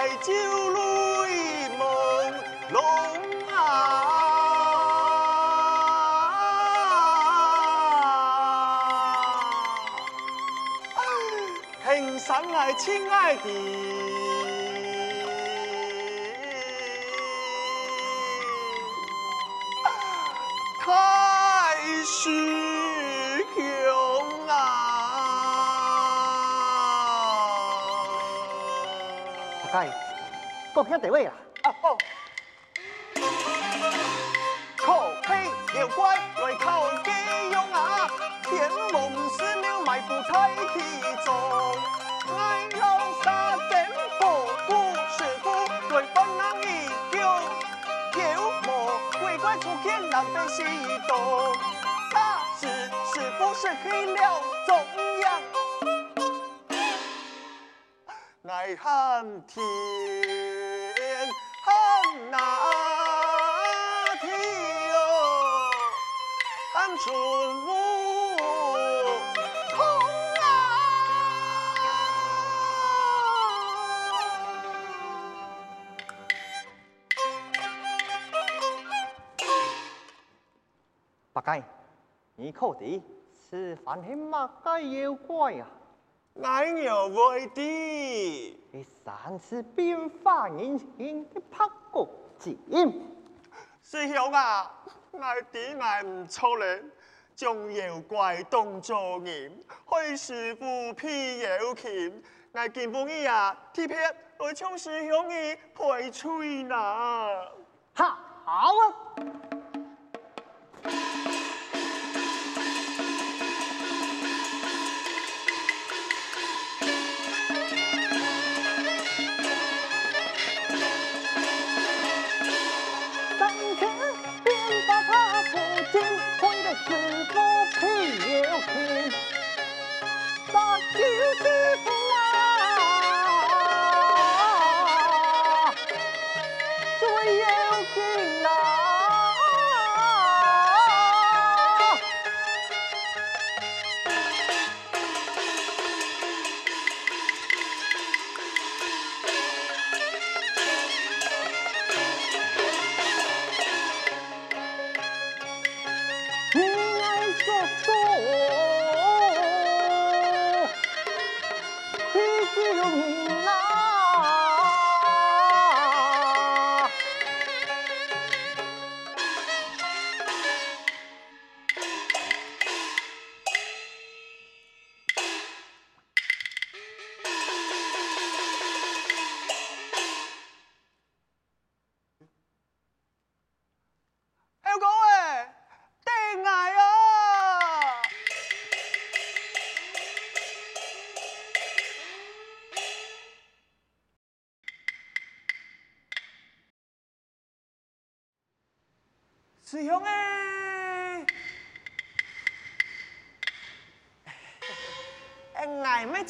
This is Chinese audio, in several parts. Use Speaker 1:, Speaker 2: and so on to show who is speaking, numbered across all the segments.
Speaker 1: 来就泪朦胧啊！亲爱的。
Speaker 2: 国兄地位啦！
Speaker 1: 啊好，可悲妖怪来靠鸡用啊！天龙寺庙埋伏在其中，爱老沙真保护师傅来帮人一救，妖魔鬼怪出现难被西东，沙师师傅是黑了中央，爱喊天。那天哦，俺春母空啊！
Speaker 2: 八戒，你可知此番是乜个妖怪啊？
Speaker 1: 俺有为的，
Speaker 2: 你三次变化人形的拍
Speaker 1: 师兄啊，俺弟俺唔出咧，将妖怪当作人，开师傅辟妖拳，俺见风儿啊，特别来唱师兄的配吹啦，
Speaker 2: 哈，好啊。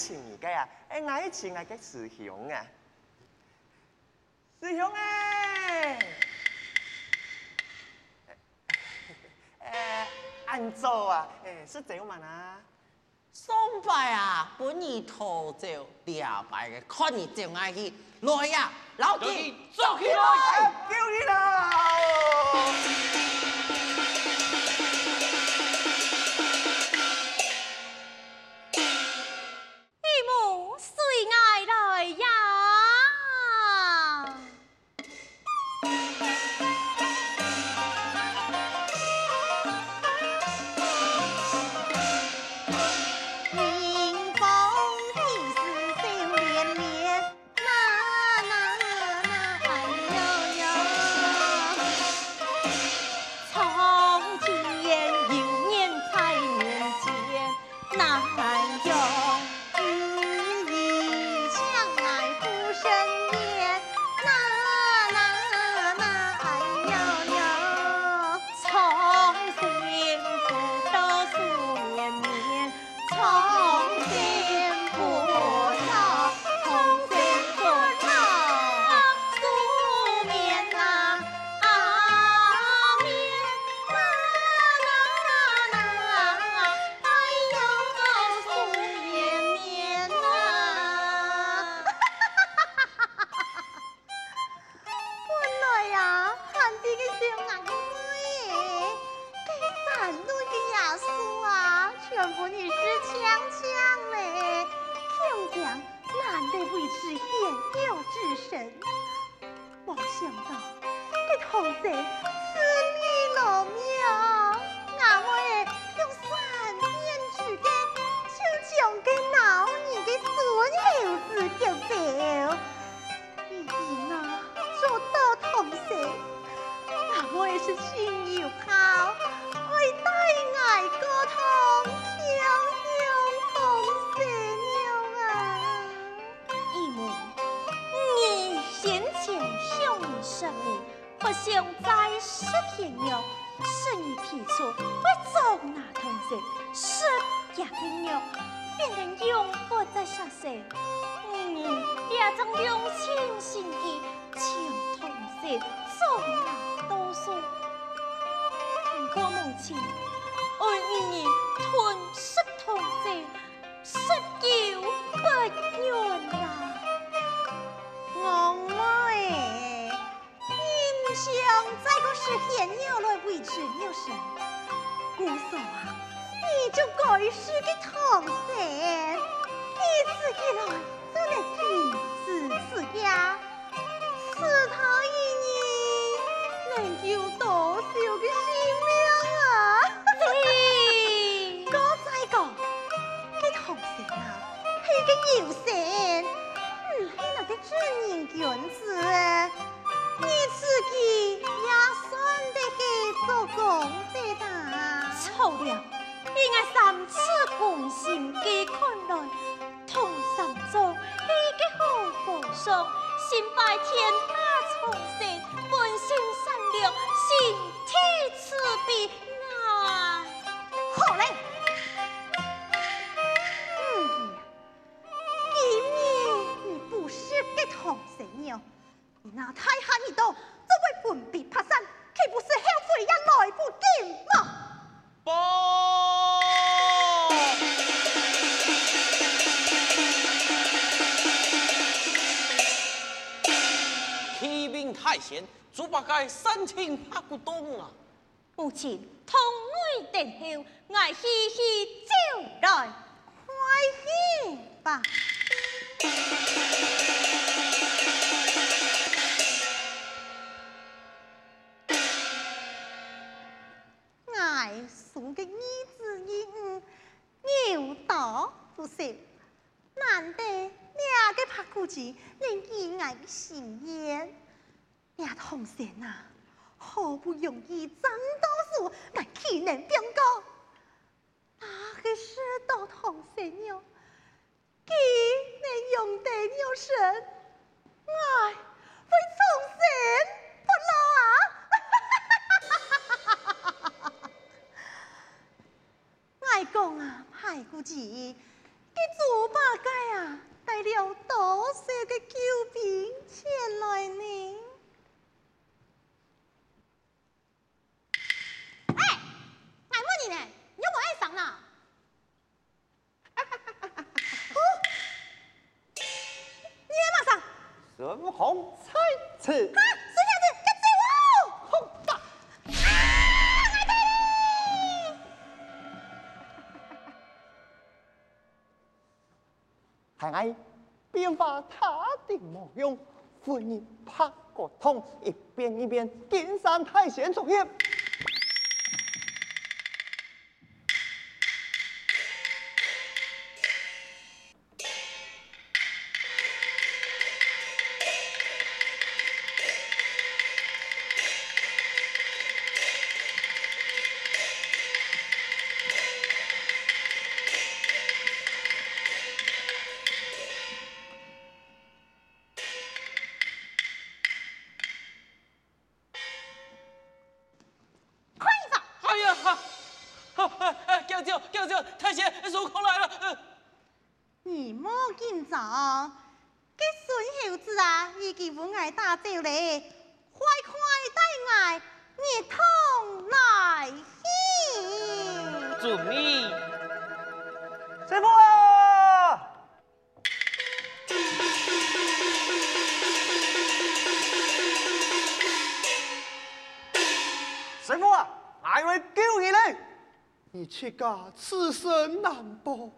Speaker 1: 爱咩情嘅呀？哎，爱情爱嘅师兄啊，师兄哎，哎，按照啊，哎，是怎样嘛啊？
Speaker 3: 送拜啊，本意头就两拜嘅，看你怎爱去，来呀，老弟，走起来，
Speaker 1: 叫你啦！
Speaker 4: 你想再个实现要来维持有神，姑嫂啊，你就该是个同学，你自己来就来停止自家，是他一年能有多少个性命？有神，嗯，还那个正人君子，你自己也算得去做功德的。
Speaker 5: 错了，应该三次共心给看来，同三座你个好和尚，心拜天下苍生，本性善良，心天
Speaker 3: 猪八戒三请怕不动啊！
Speaker 5: 母亲，同我等候，我嘻嘻就来，快
Speaker 4: 去吧。送给儿子一五，牛刀不食，难得两个拍骨子能意外的心愿。俩同学呐，好不容易争到手，但岂能变高？那个世道同学哟，岂能用得了神？
Speaker 5: 爱会
Speaker 4: 从神不老啊！爱讲啊，派估计，这猪八戒啊，带了多少个救兵前来呢？问你呢，你有冇爱上呢？哦，你爱马上？
Speaker 2: 孙悟空在此。看爱变化他的模样，妇人拍个痛，一遍一遍，金山太险作业。
Speaker 4: 堂，吉顺孝子啊，已经稳挨打走嘞，快快带爱热汤来喝。
Speaker 3: 遵命。
Speaker 1: 师傅啊！师傅啊，来位救你嘞！
Speaker 6: 你却敢此生难保。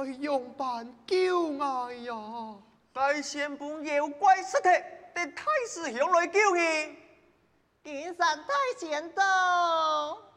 Speaker 6: 哎，用板救我呀！
Speaker 1: 大仙本妖怪尸体，得太师兄来救你。
Speaker 2: 金山太仙到。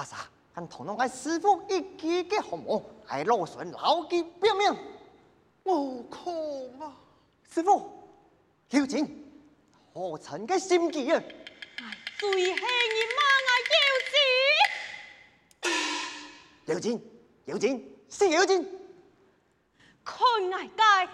Speaker 2: 马上跟同侬俺师傅一起给红毛，还落顺老几表面。
Speaker 6: 悟空啊，
Speaker 2: 师傅，有请，何曾嘅心机啊？
Speaker 5: 最恨你妈啊！
Speaker 2: 有钱，有钱，是有钱。
Speaker 5: 看外界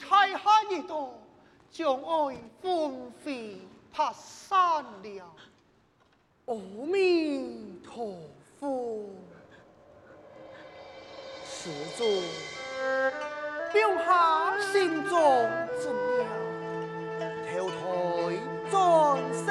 Speaker 6: 太下一道，将爱纷飞怕散了。阿弥陀佛，施主，留下心中怎样？投胎转身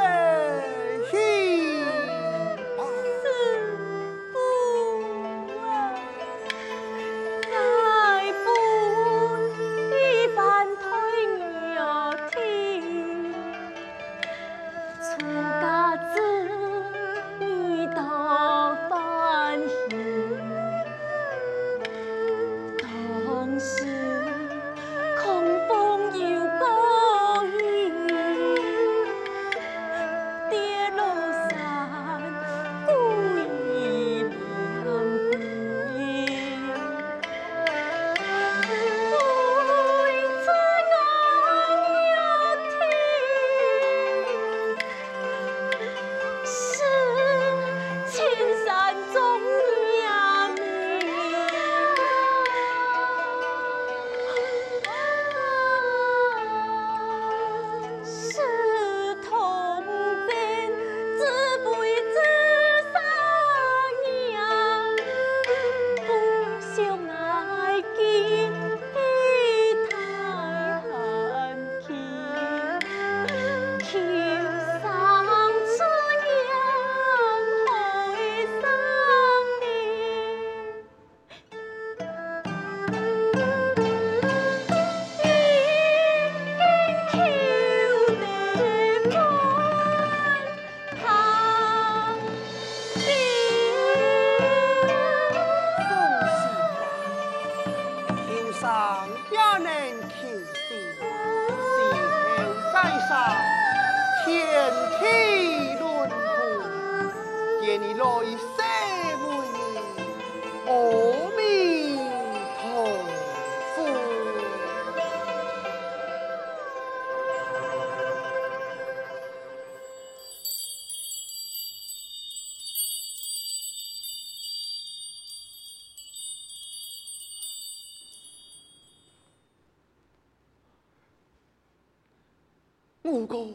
Speaker 6: 五哥，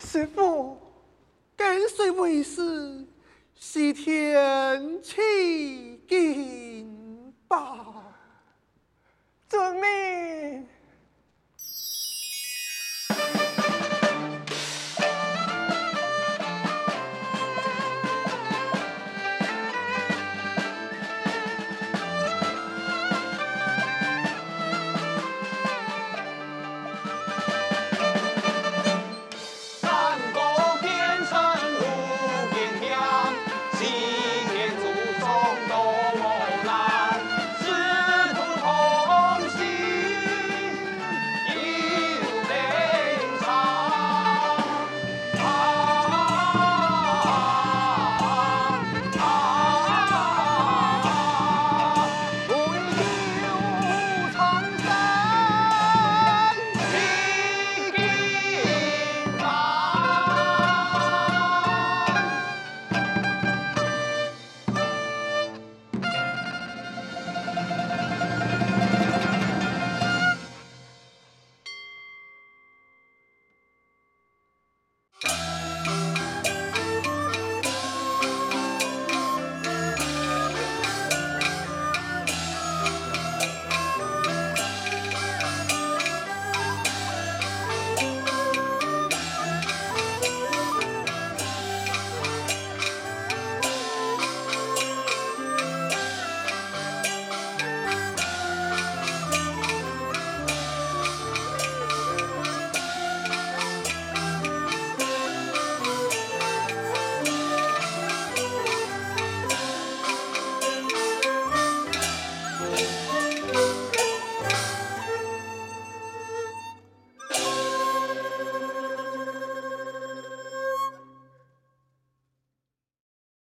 Speaker 6: 师傅，跟随为师，西天取经吧。
Speaker 1: 遵命。